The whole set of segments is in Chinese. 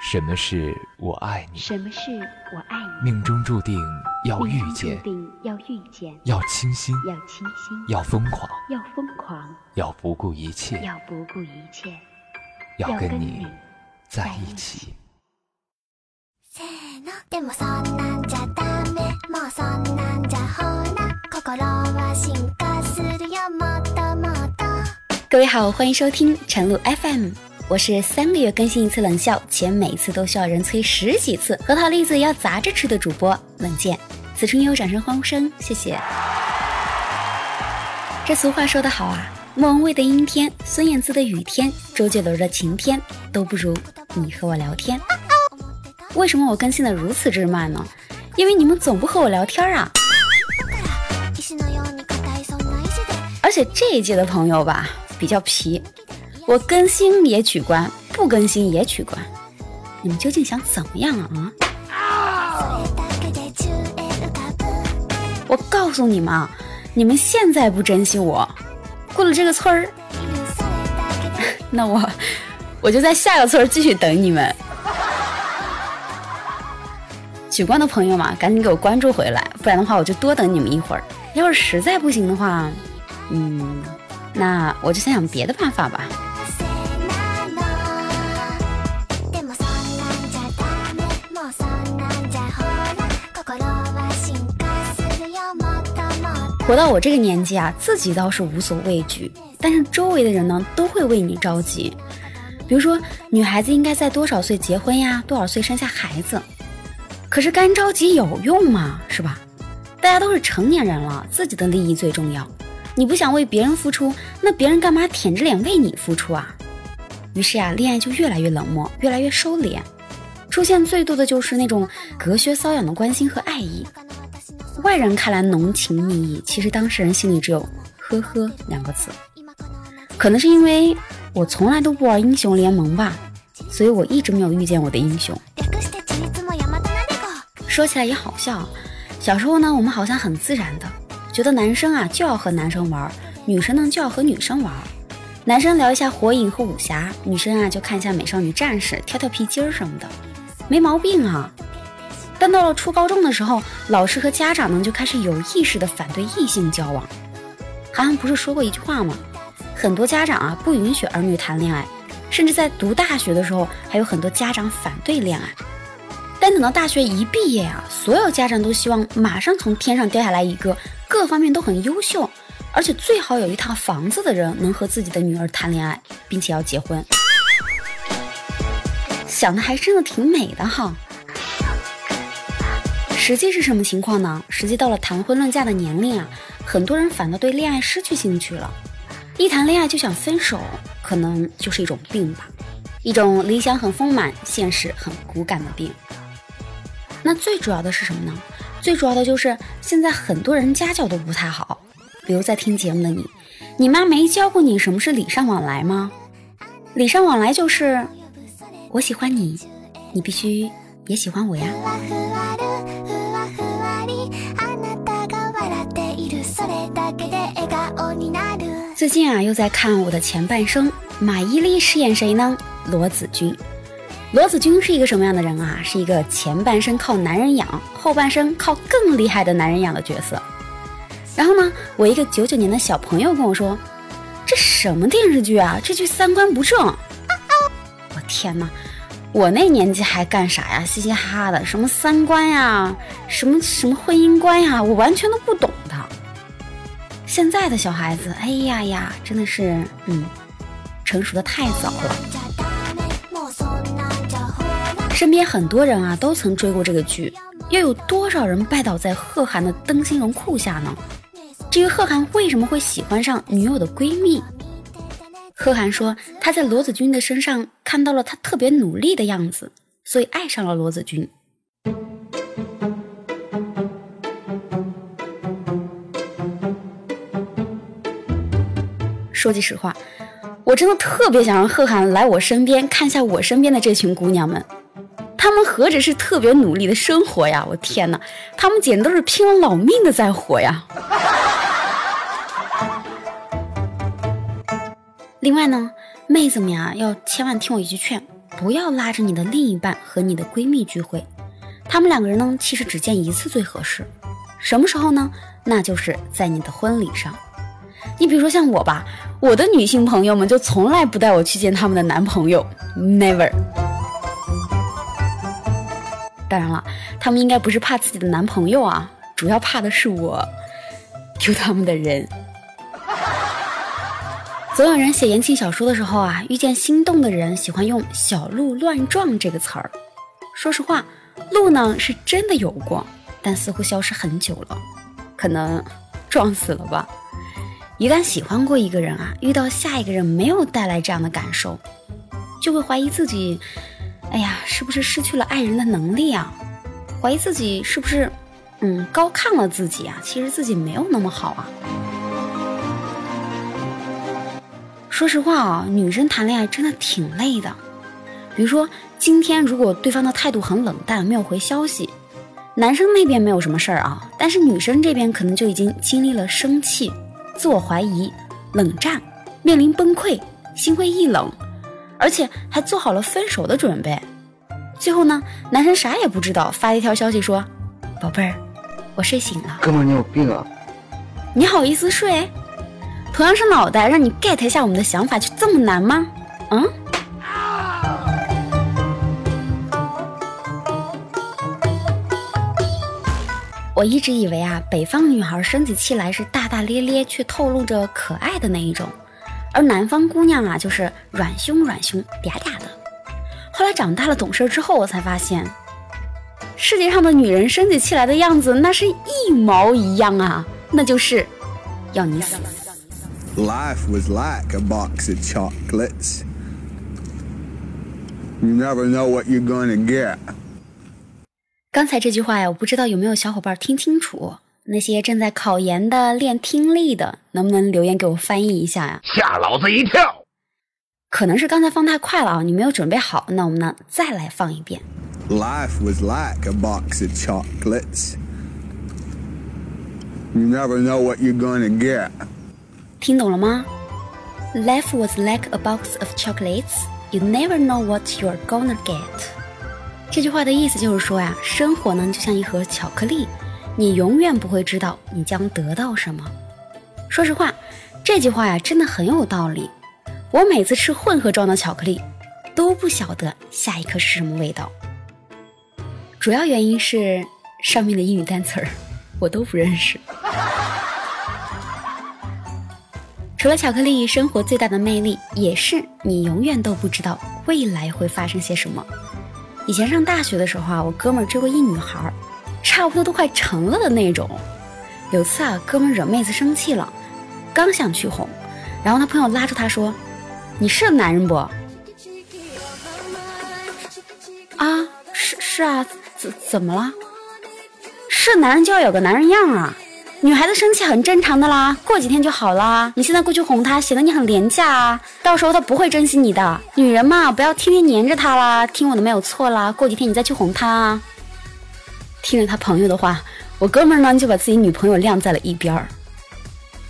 什么是我爱你？什么是我爱你？命中注定要遇见，注定要遇见，要倾心，要倾心，要疯狂，要疯狂，要不顾一切，要不顾一切，要跟你在一起。各位好，欢迎收听晨露 FM。我是三个月更新一次冷笑，且每次都需要人催十几次，核桃栗子要砸着吃的主播冷剑。此处有掌声欢呼声，谢谢。这俗话说得好啊，莫文蔚的阴天，孙燕姿的雨天，周杰伦的晴天，都不如你和我聊天。为什么我更新的如此之慢呢？因为你们总不和我聊天啊。而且这一届的朋友吧，比较皮。我更新也取关，不更新也取关，你们究竟想怎么样啊？啊！我告诉你们啊，你们现在不珍惜我，过了这个村儿，那我我就在下个村儿继续等你们。取关的朋友嘛，赶紧给我关注回来，不然的话我就多等你们一会儿。要是实在不行的话，嗯，那我就想想别的办法吧。活到我这个年纪啊，自己倒是无所畏惧，但是周围的人呢，都会为你着急。比如说，女孩子应该在多少岁结婚呀？多少岁生下孩子？可是干着急有用吗？是吧？大家都是成年人了，自己的利益最重要。你不想为别人付出，那别人干嘛舔着脸为你付出啊？于是呀，恋爱就越来越冷漠，越来越收敛，出现最多的就是那种隔靴搔痒的关心和爱意。外人看来浓情蜜意，其实当事人心里只有“呵呵”两个字。可能是因为我从来都不玩英雄联盟吧，所以我一直没有遇见我的英雄。说起来也好笑，小时候呢，我们好像很自然的觉得男生啊就要和男生玩，女生呢就要和女生玩。男生聊一下火影和武侠，女生啊就看一下美少女战士，跳跳皮筋什么的，没毛病啊。但到了初高中的时候，老师和家长呢就开始有意识的反对异性交往。韩寒不是说过一句话吗？很多家长啊不允许儿女谈恋爱，甚至在读大学的时候，还有很多家长反对恋爱。但等到大学一毕业啊，所有家长都希望马上从天上掉下来一个各方面都很优秀，而且最好有一套房子的人，能和自己的女儿谈恋爱，并且要结婚。想的还真的挺美的哈。实际是什么情况呢？实际到了谈婚论嫁的年龄啊，很多人反倒对恋爱失去兴趣了，一谈恋爱就想分手，可能就是一种病吧，一种理想很丰满，现实很骨感的病。那最主要的是什么呢？最主要的就是现在很多人家教都不太好，比如在听节目的你，你妈没教过你什么是礼尚往来吗？礼尚往来就是我喜欢你，你必须也喜欢我呀。最近啊，又在看《我的前半生》，马伊琍饰演谁呢？罗子君。罗子君是一个什么样的人啊？是一个前半生靠男人养，后半生靠更厉害的男人养的角色。然后呢，我一个九九年的小朋友跟我说：“这什么电视剧啊？这剧三观不正。”我天哪！我那年纪还干啥呀？嘻嘻哈哈的，什么三观呀，什么什么婚姻观呀，我完全都不懂。现在的小孩子，哎呀呀，真的是，嗯，成熟的太早了。身边很多人啊，都曾追过这个剧，又有多少人拜倒在贺涵的灯芯绒裤下呢？至于贺涵为什么会喜欢上女友的闺蜜？贺涵说他在罗子君的身上看到了他特别努力的样子，所以爱上了罗子君。说句实话，我真的特别想让贺涵来我身边看一下我身边的这群姑娘们，她们何止是特别努力的生活呀！我天哪，她们简直都是拼了老命的在活呀！另外呢，妹子们呀，要千万听我一句劝，不要拉着你的另一半和你的闺蜜聚会，他们两个人呢，其实只见一次最合适。什么时候呢？那就是在你的婚礼上。你比如说像我吧，我的女性朋友们就从来不带我去见他们的男朋友，never。当然了，他们应该不是怕自己的男朋友啊，主要怕的是我丢他们的人。总有人写言情小说的时候啊，遇见心动的人，喜欢用“小鹿乱撞”这个词儿。说实话，鹿呢是真的有过，但似乎消失很久了，可能撞死了吧。一旦喜欢过一个人啊，遇到下一个人没有带来这样的感受，就会怀疑自己，哎呀，是不是失去了爱人的能力啊？怀疑自己是不是，嗯，高看了自己啊？其实自己没有那么好啊。说实话啊，女生谈恋爱真的挺累的。比如说，今天如果对方的态度很冷淡，没有回消息，男生那边没有什么事儿啊，但是女生这边可能就已经经历了生气。自我怀疑、冷战，面临崩溃，心灰意冷，而且还做好了分手的准备。最后呢，男生啥也不知道，发了一条消息说：“宝贝儿，我睡醒了。”哥们儿，你有病啊！你好意思睡？同样是脑袋，让你 get 一下我们的想法，就这么难吗？嗯？我一直以为啊，北方女孩生起气来是大大咧咧，却透露着可爱的那一种，而南方姑娘啊，就是软胸软胸嗲嗲的。后来长大了懂事之后，我才发现，世界上的女人生起气来的样子，那是一毛一样啊，那就是要你死。Life was like a box of chocolates. You never know what you're gonna get. 刚才这句话呀，我不知道有没有小伙伴听清楚。那些正在考研的、练听力的，能不能留言给我翻译一下呀？吓老子一跳！可能是刚才放太快了啊，你没有准备好。那我们呢，再来放一遍。Life was like a box of chocolates. You never know what you're gonna get. 听懂了吗？Life was like a box of chocolates. You never know what you're gonna get. 这句话的意思就是说呀，生活呢就像一盒巧克力，你永远不会知道你将得到什么。说实话，这句话呀真的很有道理。我每次吃混合装的巧克力，都不晓得下一颗是什么味道。主要原因是上面的英语单词儿 我都不认识。除了巧克力，生活最大的魅力也是你永远都不知道未来会发生些什么。以前上大学的时候啊，我哥们追过一女孩，差不多都快成了的那种。有次啊，哥们惹妹子生气了，刚想去哄，然后他朋友拉住他说：“你是男人不？”啊，是是啊，怎怎么了？是男人就要有个男人样啊。女孩子生气很正常的啦，过几天就好啦。你现在过去哄她，显得你很廉价啊，到时候她不会珍惜你的。女人嘛，不要天天黏着她啦，听我的没有错啦。过几天你再去哄她啊。听了他朋友的话，我哥们儿呢就把自己女朋友晾在了一边儿。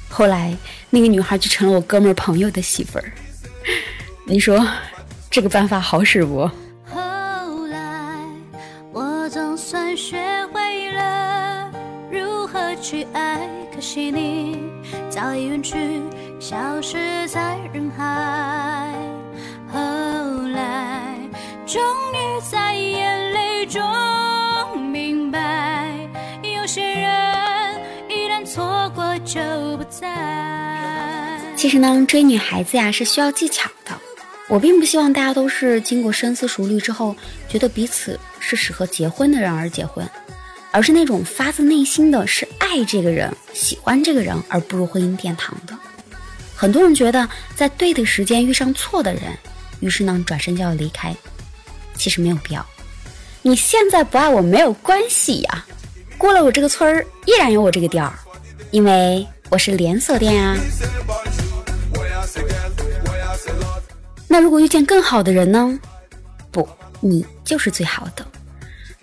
后来那个女孩就成了我哥们儿朋友的媳妇儿。你说这个办法好使不？你早已远去，消失在人海。后来终于在眼泪中明白，有些人一旦错过就不再。其实呢，追女孩子呀是需要技巧的。我并不希望大家都是经过深思熟虑之后，觉得彼此是适合结婚的人而结婚，而是那种发自内心的是爱这个人、喜欢这个人而步入婚姻殿堂的。很多人觉得在对的时间遇上错的人，于是呢转身就要离开，其实没有必要。你现在不爱我没有关系呀，过了我这个村儿依然有我这个店儿，因为我是连锁店啊。那如果遇见更好的人呢？不，你就是最好的。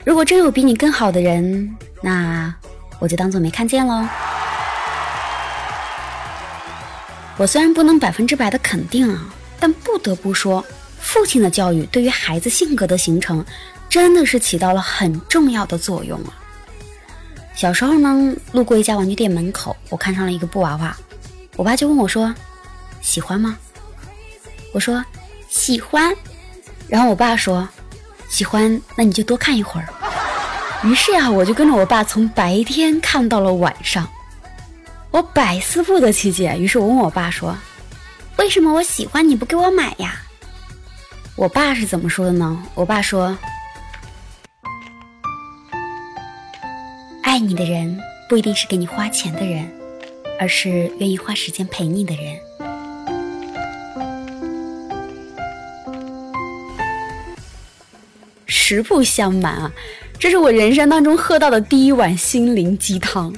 如果真有比你更好的人，那我就当做没看见喽。我虽然不能百分之百的肯定啊，但不得不说，父亲的教育对于孩子性格的形成，真的是起到了很重要的作用啊。小时候呢，路过一家玩具店门口，我看上了一个布娃娃，我爸就问我说：“喜欢吗？”我说：“喜欢。”然后我爸说：“喜欢，那你就多看一会儿。”于是呀，我就跟着我爸从白天看到了晚上，我百思不得其解。于是我问我爸说：“为什么我喜欢你不给我买呀？”我爸是怎么说的呢？我爸说。爱你的人不一定是给你花钱的人，而是愿意花时间陪你的人。实不相瞒啊，这是我人生当中喝到的第一碗心灵鸡汤，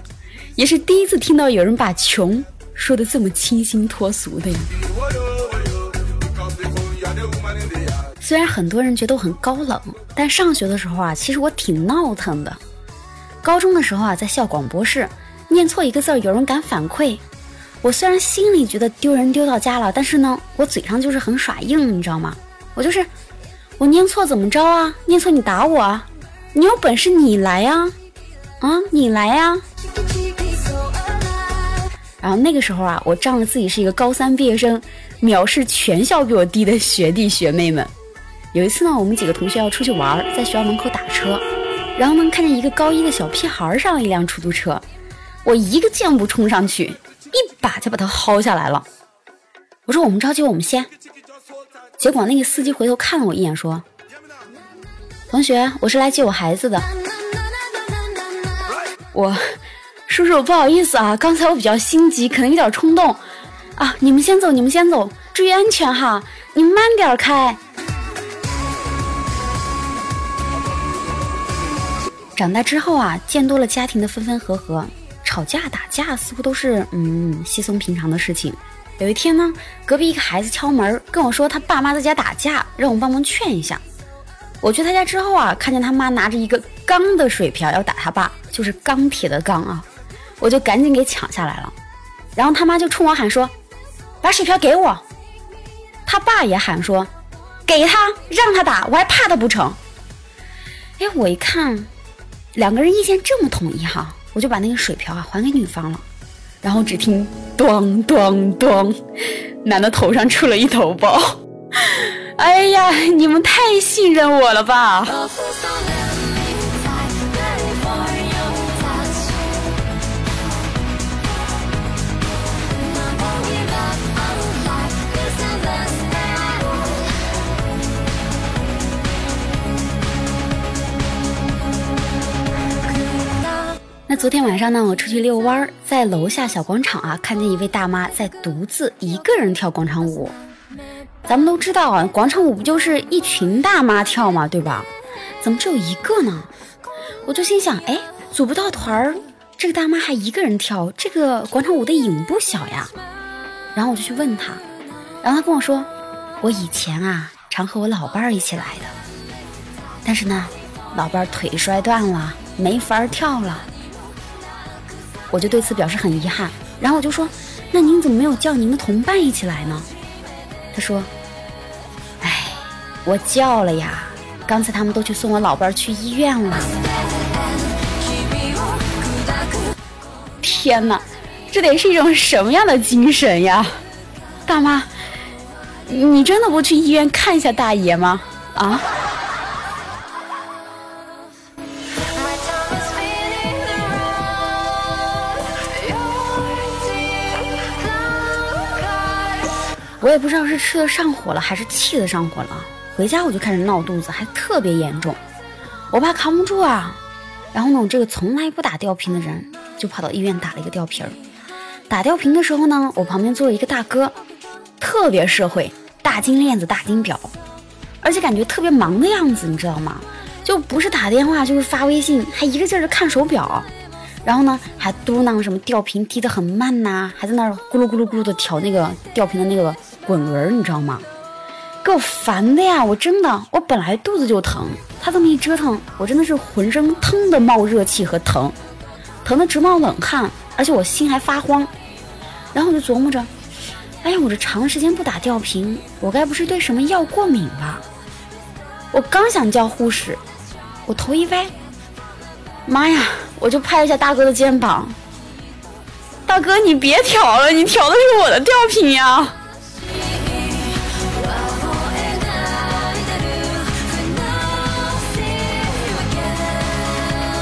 也是第一次听到有人把穷说的这么清新脱俗的呀。虽然很多人觉得我很高冷，但上学的时候啊，其实我挺闹腾的。高中的时候啊，在校广播室念错一个字，有人敢反馈。我虽然心里觉得丢人丢到家了，但是呢，我嘴上就是很耍硬，你知道吗？我就是我念错怎么着啊？念错你打我啊？你有本事你来呀！啊，你来呀！然后那个时候啊，我仗着自己是一个高三毕业生，藐视全校比我低的学弟学妹们。有一次呢，我们几个同学要出去玩，在学校门口打车。然后呢，看见一个高一的小屁孩上了一辆出租车，我一个箭步冲上去，一把就把他薅下来了。我说：“我们着急，我们先。”结果那个司机回头看了我一眼，说：“同学，我是来接我孩子的。”我，叔叔不好意思啊，刚才我比较心急，可能有点冲动啊。你们先走，你们先走，注意安全哈，你慢点开。长大之后啊，见多了家庭的分分合合，吵架打架似乎都是嗯稀松平常的事情。有一天呢，隔壁一个孩子敲门跟我说，他爸妈在家打架，让我帮忙劝一下。我去他家之后啊，看见他妈拿着一个钢的水瓢要打他爸，就是钢铁的钢啊，我就赶紧给抢下来了。然后他妈就冲我喊说：“把水瓢给我。”他爸也喊说：“给他，让他打，我还怕他不成？”哎，我一看。两个人意见这么统一哈，我就把那个水瓢啊还给女方了，然后只听咚咚咚，男的头上出了一头包。哎呀，你们太信任我了吧！那昨天晚上呢，我出去遛弯儿，在楼下小广场啊，看见一位大妈在独自一个人跳广场舞。咱们都知道啊，广场舞不就是一群大妈跳嘛，对吧？怎么只有一个呢？我就心想，哎，组不到团儿，这个大妈还一个人跳，这个广场舞的瘾不小呀。然后我就去问她，然后她跟我说，我以前啊，常和我老伴儿一起来的，但是呢，老伴儿腿摔断了，没法跳了。我就对此表示很遗憾，然后我就说：“那您怎么没有叫您的同伴一起来呢？”他说：“哎，我叫了呀，刚才他们都去送我老伴去医院了。”天哪，这得是一种什么样的精神呀？大妈，你真的不去医院看一下大爷吗？啊？我也不知道是吃的上火了还是气的上火了，回家我就开始闹肚子，还特别严重。我爸扛不住啊，然后呢，我这个从来不打吊瓶的人就跑到医院打了一个吊瓶。打吊瓶的时候呢，我旁边坐了一个大哥，特别社会，大金链子、大金表，而且感觉特别忙的样子，你知道吗？就不是打电话就是发微信，还一个劲儿的看手表，然后呢还嘟囔什么吊瓶滴得很慢呐，还在那儿咕噜咕噜咕噜的调那个吊瓶的那个。滚轮，你知道吗？给我烦的呀！我真的，我本来肚子就疼，他这么一折腾，我真的是浑身腾的冒热气和疼，疼的直冒冷汗，而且我心还发慌。然后我就琢磨着，哎呀，我这长时间不打吊瓶，我该不是对什么药过敏吧？我刚想叫护士，我头一歪，妈呀！我就拍了一下大哥的肩膀，大哥你别调了，你调的是我的吊瓶呀！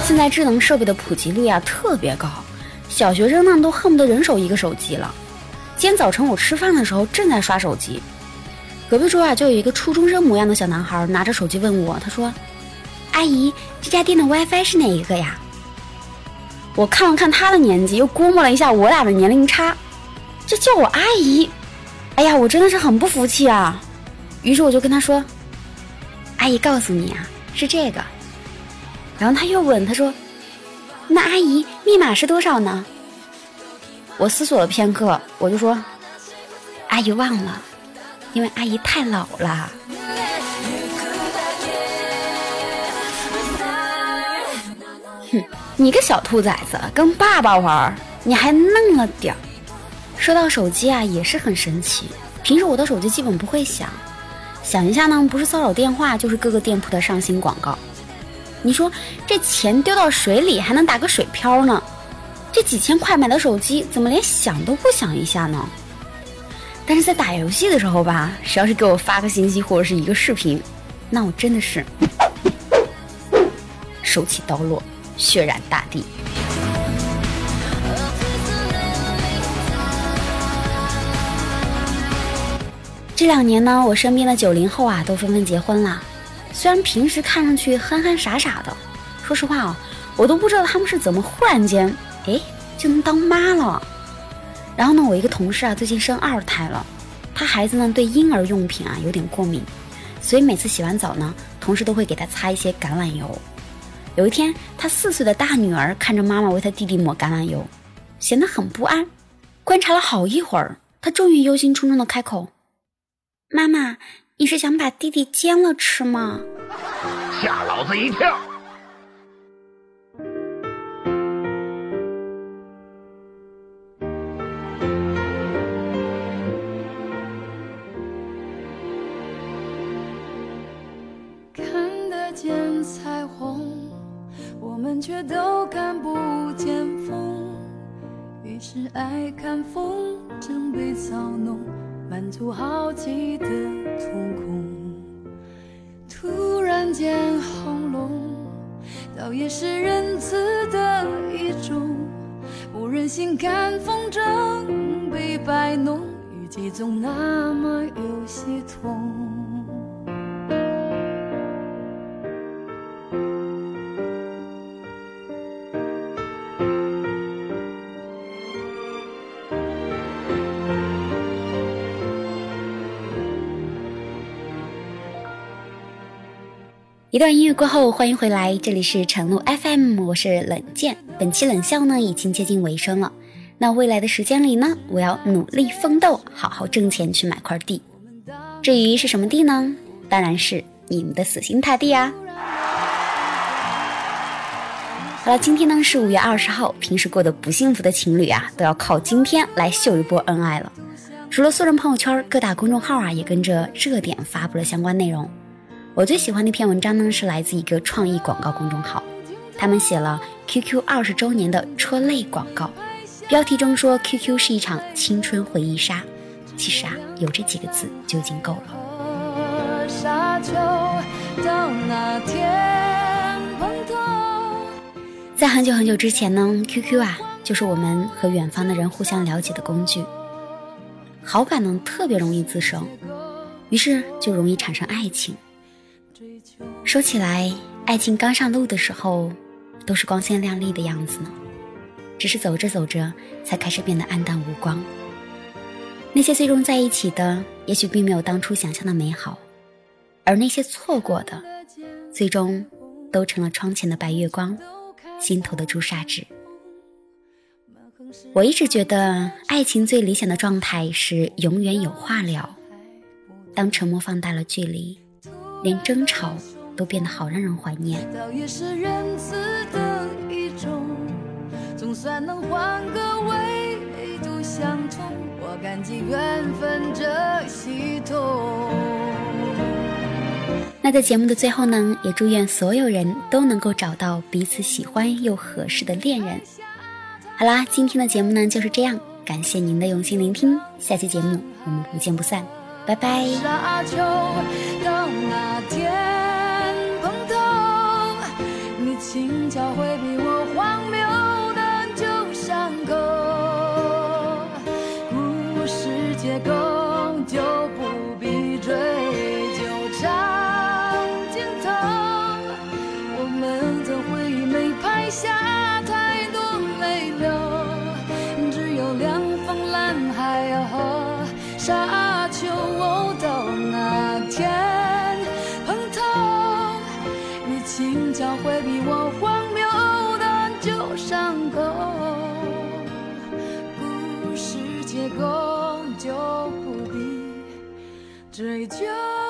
现在智能设备的普及率啊特别高，小学生呢都恨不得人手一个手机了。今天早晨我吃饭的时候正在刷手机，隔壁桌啊就有一个初中生模样的小男孩拿着手机问我，他说：“阿姨，这家店的 WiFi 是哪一个呀？”我看了看他的年纪，又估摸了一下我俩的年龄差，这叫我阿姨，哎呀，我真的是很不服气啊！于是我就跟他说：“阿姨，告诉你啊，是这个。”然后他又问，他说：“那阿姨密码是多少呢？”我思索了片刻，我就说：“阿姨忘了，因为阿姨太老了。”哼，你个小兔崽子，跟爸爸玩，你还嫩了点儿。说到手机啊，也是很神奇。平时我的手机基本不会响，响一下呢，不是骚扰电话，就是各个店铺的上新广告。你说这钱丢到水里还能打个水漂呢？这几千块买的手机，怎么连响都不响一下呢？但是在打游戏的时候吧，谁要是给我发个信息或者是一个视频，那我真的是手起刀落，血染大地。这两年呢，我身边的九零后啊，都纷纷结婚了。虽然平时看上去憨憨傻傻的，说实话啊，我都不知道他们是怎么忽然间。哎，就能当妈了。然后呢，我一个同事啊，最近生二胎了，他孩子呢对婴儿用品啊有点过敏，所以每次洗完澡呢，同事都会给他擦一些橄榄油。有一天，他四岁的大女儿看着妈妈为他弟弟抹橄榄油，显得很不安。观察了好一会儿，他终于忧心忡忡的开口：“妈妈，你是想把弟弟煎了吃吗？”吓老子一跳。看得见彩虹，我们却都看不见风，于是爱看风筝被操弄，满足好奇的瞳孔。突然间轰隆，倒也是仁慈的一种，不忍心看风筝被摆弄，雨季总那么有些痛。一段音乐过后，欢迎回来，这里是晨露 FM，我是冷剑。本期冷笑呢已经接近尾声了，那未来的时间里呢，我要努力奋斗，好好挣钱去买块地。至于是什么地呢？当然是你们的死心塌地啊！好了，今天呢是五月二十号，平时过得不幸福的情侣啊，都要靠今天来秀一波恩爱了。除了私人朋友圈，各大公众号啊也跟着热点发布了相关内容。我最喜欢的一篇文章呢，是来自一个创意广告公众号，他们写了 QQ 二十周年的车类广告，标题中说 QQ 是一场青春回忆杀，其实啊，有这几个字就已经够了。在很久很久之前呢，QQ 啊，就是我们和远方的人互相了解的工具，好感呢特别容易滋生，于是就容易产生爱情。说起来，爱情刚上路的时候，都是光鲜亮丽的样子呢。只是走着走着，才开始变得黯淡无光。那些最终在一起的，也许并没有当初想象的美好，而那些错过的，最终都成了窗前的白月光，心头的朱砂痣。我一直觉得，爱情最理想的状态是永远有话聊。当沉默放大了距离。连争吵都变得好让人怀念。相同，我感激缘分这系统。那在节目的最后呢，也祝愿所有人都能够找到彼此喜欢又合适的恋人。好啦，今天的节目呢就是这样，感谢您的用心聆听，下期节目我们不见不散，拜拜。沙丘到那天碰头，你轻巧回避我荒谬追究。